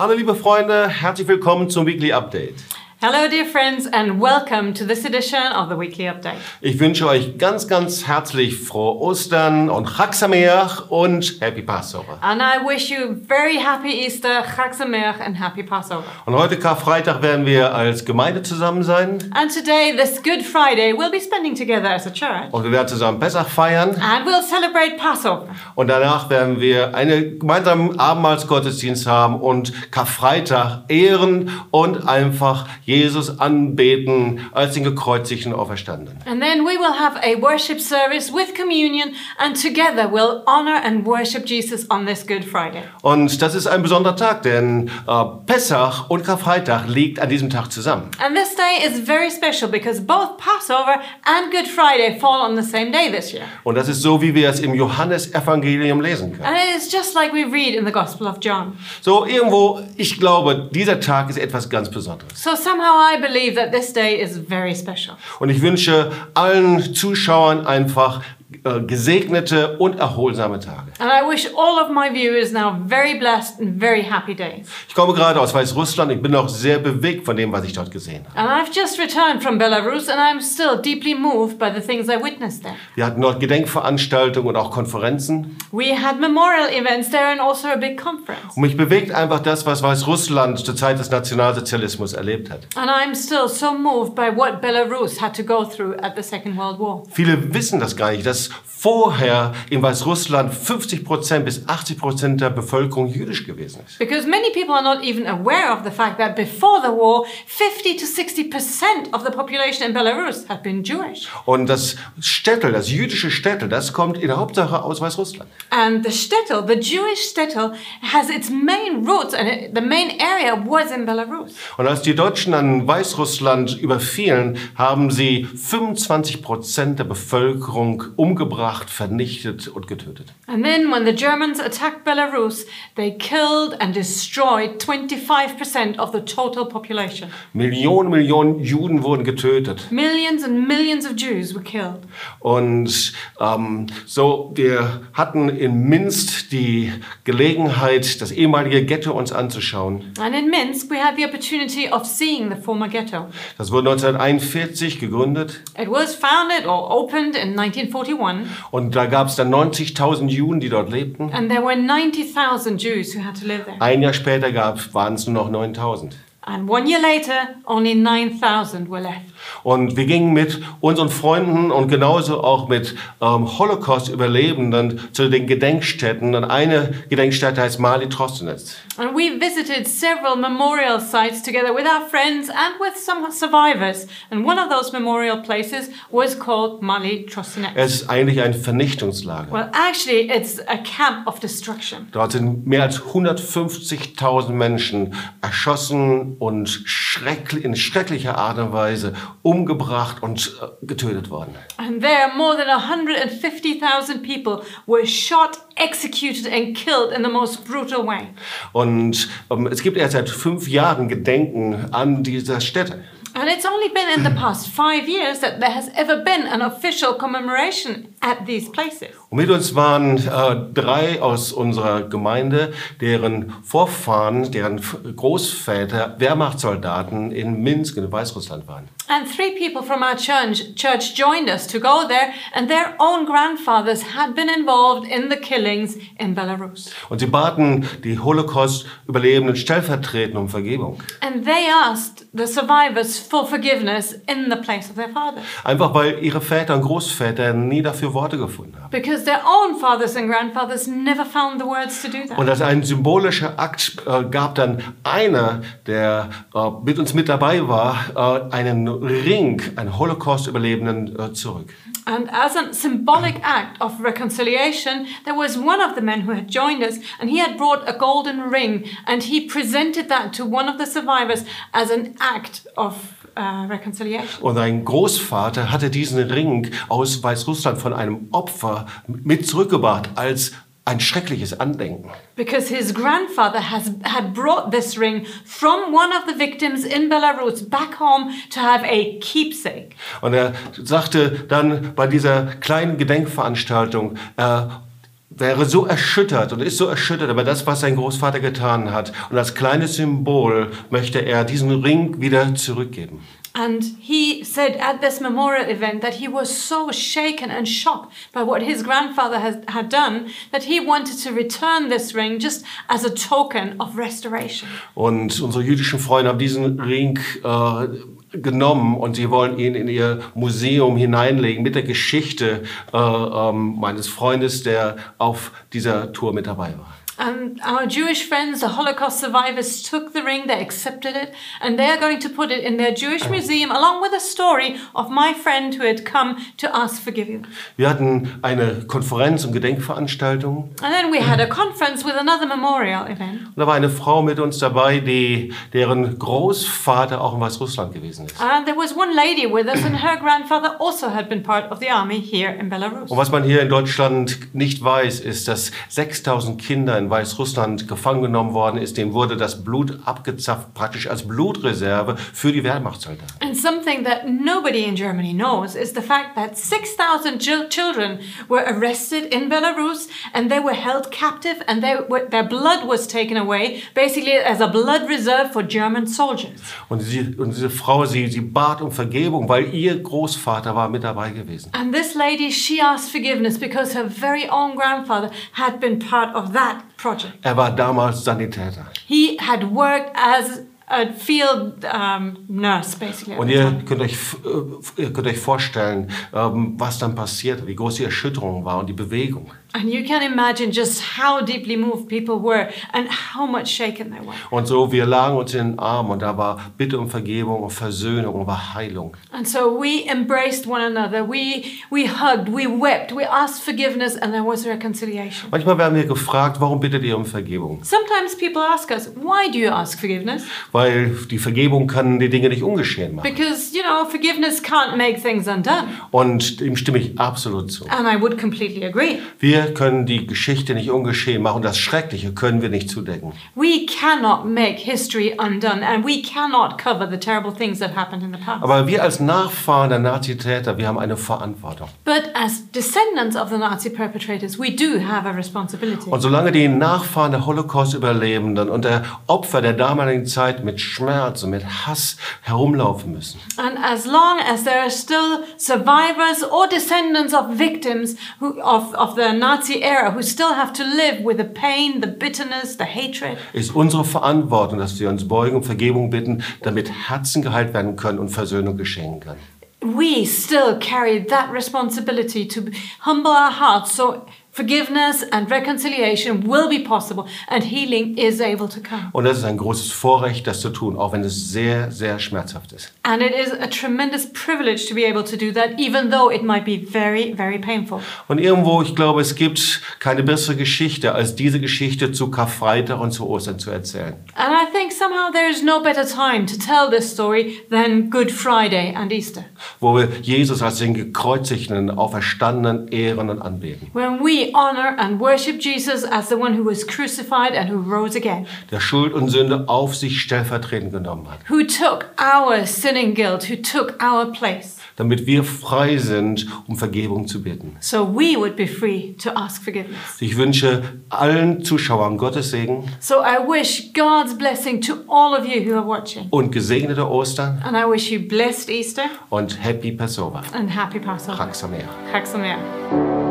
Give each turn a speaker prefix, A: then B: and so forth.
A: Hallo liebe Freunde, herzlich willkommen zum Weekly Update.
B: Hello, dear friends, and welcome to this edition of the Weekly Update.
A: Ich wünsche euch ganz, ganz herzlich frohe Ostern und Chag Sameach und Happy Passover.
B: And I wish you very happy Easter, Chag Sameach, and happy Passover.
A: Und heute Karfreitag werden wir als Gemeinde zusammen sein
B: And today, this Good Friday, we'll be spending together as a church.
A: und wir werden zusammen Pessach feiern
B: And we'll celebrate Passover.
A: und danach werden wir einen gemeinsamen Abendmahlsgottesdienst haben und Karfreitag ehren und einfach Jesus anbeten als den gekreuzigten Auferstandenen.
B: And then we will have a worship service with communion, and together we'll honor and worship Jesus on this Good Friday.
A: Und das ist ein besonderer Tag, denn äh, Pessach und Karfreitag liegt an diesem Tag zusammen.
B: And this day is very special because both Passover and Good Friday fall on the same day this year.
A: Und das ist so, wie wir es im Johannesevangelium lesen können.
B: And it is just like we read in the Gospel of John.
A: So irgendwo, ich glaube, dieser Tag ist etwas ganz Besonderes.
B: So somehow I believe that this day is very special.
A: Und ich wünsche allen Zuschauern einfach äh, gesegnete und erholsame Tage.
B: And I wish all of my viewers now very blessed and very happy days.
A: Ich komme gerade aus Weißrussland. Ich bin auch sehr bewegt von dem, was ich dort gesehen habe.
B: And I've just returned from Belarus and I'm still deeply moved by the things I witnessed there.
A: Wir hatten dort Gedenkveranstaltungen und auch Konferenzen.
B: We had memorial events there and also a big conference.
A: Und mich bewegt einfach das, was Weißrussland zur Zeit des Nationalsozialismus erlebt hat.
B: And I'm still so moved by what Belarus had to go through at the Second World War.
A: Viele wissen das gar nicht, dass vorher in Weißrussland 50 Prozent bis 80 Prozent der Bevölkerung jüdisch gewesen ist.
B: Because many people are not even aware of the fact that before the war, 50 to 60% of the population in Belarus had been Jewish.
A: Und das Städtel, das jüdische Städtel, das kommt in der Hauptsache aus Weißrussland.
B: And the shtetl, the Jewish shtetl, has its main roots and the main area was in Belarus.
A: Und als die Deutschen an Weißrussland überfielen, haben sie 25 Prozent der Bevölkerung umgebracht, vernichtet und getötet.
B: And then when the Germans attacked Belarus, they killed and destroyed 25% of the total population.
A: Millionen, Millionen Juden wurden getötet.
B: Millions and millions of Jews were killed.
A: Und ähm, so, wir hatten in Minsk die Gelegenheit, das ehemalige Ghetto uns anzuschauen.
B: And in Minsk, we had the opportunity of seeing the former ghetto.
A: Das wurde 1941 gegründet
B: It was founded or opened in 1941,
A: und da gab es dann 90.000 Juden, die dort lebten.
B: and there were 90,000 Jews who had to live there.
A: Ein Jahr später waren es nur noch 9.000.
B: And one year later, only 9,000 were left.
A: Und wir gingen mit unseren Freunden und genauso auch mit ähm, Holocaust-Überlebenden zu den Gedenkstätten. Und eine Gedenkstätte heißt Mali Trostenetz.
B: And we visited several memorial sites together with our friends and with some survivors. And one of those memorial places was called Mali Trostinet.
A: Es ist eigentlich ein Vernichtungslager.
B: Well, actually, it's a camp of destruction.
A: Dort sind mehr als 150.000 Menschen erschossen und schrecklich, in schrecklicher Art und Weise umgebracht und äh, getötet worden.
B: And there, more than 150,000 people were shot, executed, and killed in the most brutal way.
A: Und ähm, es gibt erst seit fünf Jahren Gedenken an dieser Stätte.
B: And it's only been in the past five years that there has ever been an official commemoration at these places.
A: Und mit uns waren äh, drei aus unserer Gemeinde, deren Vorfahren, deren Großväter Wehrmachtssoldaten in Minsk in Weißrussland waren.
B: And three people from our church, church joined us to go there, and their own grandfathers had been involved in the killings in Belarus.
A: Und sie baten die Holocaust-Überlebenden stellvertretend um Vergebung.
B: And they asked the survivors for forgiveness in the place of their fathers.
A: Einfach weil ihre Väter und Großväter nie dafür Worte gefunden haben.
B: Because their own fathers and grandfathers never found the words to do that.
A: Und als ein symbolischer Akt äh, gab dann einer, der äh, mit uns mit dabei war, äh, einen Ring, einen Holocaust-Überlebenden äh, zurück.
B: And as a symbolic act of reconciliation, there was one of the men who had joined us, and he had brought a golden ring, and he presented that to one of the survivors as an act of uh, reconciliation.
A: Und ein Großvater hatte diesen Ring aus Weißrussland von einem Opfer mit zurückgebracht als ein schreckliches Andenken.
B: Because his grandfather has, had brought this ring from one of the victims in Belarus back home to have a keepsake.
A: Und er sagte dann bei dieser kleinen Gedenkveranstaltung, äh, wäre so erschüttert und ist so erschüttert über das, was sein Großvater getan hat. Und als kleines Symbol möchte er diesen Ring wieder zurückgeben.
B: And he said at this memorial event that he was so shaken and shocked by what his grandfather has, had done that he wanted to return this ring just as a token of restoration.
A: Und unsere jüdischen Freunde haben diesen Ring äh, genommen und sie wollen ihn in ihr Museum hineinlegen mit der Geschichte äh, ähm, meines Freundes, der auf dieser Tour mit dabei war.
B: And our Jewish friends, the Holocaust survivors, took the ring, they accepted it, and they are going to put it in their Jewish museum along with a story of my friend who had come to ask forgiveness.
A: Wir hatten eine Konferenz und Gedenkveranstaltung
B: And then we had a conference with another memorial event.
A: und da war eine Frau mit uns dabei, die, deren Großvater auch in Weißrussland gewesen ist.
B: And there was one lady with us, and her grandfather also had been part of the army here in Belarus.
A: Und was man hier in Deutschland nicht weiß, ist, dass 6000 Kinder in Weißrussland gefangen genommen worden ist. Denen wurde das Blut abgezapft, praktisch als Blutreserve für die Wehrmachtssoldaten.
B: And something that nobody in Germany knows is the fact that 6,000 chil- children were arrested in Belarus and they were held captive and they were, their blood was taken away, basically as a blood reserve for German soldiers.
A: Und, sie, und diese Frau, sie, sie bat um Vergebung, weil ihr Großvater war mit dabei gewesen.
B: And this lady, she asked forgiveness because her very own grandfather had been part of that project.
A: Er war damals Sanitäter.
B: He had worked as a field um, nurse, basically.
A: Und ihr könnt euch, äh, ihr könnt euch vorstellen, ähm, was dann passierte, wie groß die Erschütterung war und die Bewegung.
B: And you can imagine just how deeply moved people were and how much shaken they were.
A: Und so, wir lagen uns in den Armen und da war Bitte um Vergebung und Versöhnung und war Heilung.
B: And so we embraced one another. We we hugged, we wept, we asked forgiveness, and there was reconciliation.
A: Manchmal werden wir gefragt, warum bittet ihr um Vergebung?
B: Sometimes people ask us, why do you ask forgiveness?
A: Weil die Vergebung kann die Dinge nicht ungeschehen machen.
B: Because, you know, forgiveness can't make things undone.
A: Und dem stimme ich absolut zu.
B: And I would completely agree.
A: Wir können die Geschichte nicht ungeschehen machen. Das Schreckliche können wir nicht zudecken.
B: We cannot make history undone, and we cannot cover the terrible things that happened in the past.
A: Aber wir als Nachfahren der Nazitäter, wir haben eine Verantwortung.
B: But as descendants of the Nazi perpetrators, we do have a responsibility.
A: Und solange die Nachfahren der Holocaust-Überlebenden und der Opfer der damaligen Zeit mit Schmerz und mit Hass herumlaufen müssen,
B: And as long as there are still survivors or descendants of victims who, of, of the Nazi era who still have to live with the pain, the bitterness, the hatred,
A: ist unsere Verantwortung, dass wir uns beugen und Vergebung bitten, damit Herzen geheilt werden können und Versöhnung geschehen kann.
B: we still carry that responsibility to humble our hearts so forgiveness and reconciliation will be possible and healing is able to come.
A: Und das ist ein großes Vorrecht, das zu tun, auch wenn es sehr, sehr schmerzhaft ist.
B: And it is a tremendous privilege to be able to do that, even though it might be very, very painful.
A: Und irgendwo, ich glaube, es gibt keine bessere Geschichte, als diese Geschichte zu Karfreitag und zu Ostern zu erzählen.
B: And I think somehow there is no better time to tell this story than Good Friday and Easter.
A: Wo wir Jesus als den gekreuzigten, auferstandenen ehren und anbeten.
B: when we honor and worship Jesus as the one who was crucified and who rose again,
A: Der Schuld und Sünde auf sich stellvertretend genommen hat.
B: who took our sinning guilt, who took our place,
A: Damit wir frei sind, um Vergebung zu bitten.
B: so we would be free to ask forgiveness.
A: Ich wünsche allen Zuschauern Gottes Segen
B: So I wish God's blessing to all of you who are watching.
A: und gesegnete Ostern
B: And I wish you blessed Easter
A: und Happy Passover.
B: and happy Passover.
A: Chag Sameach.
B: Chag Sameach.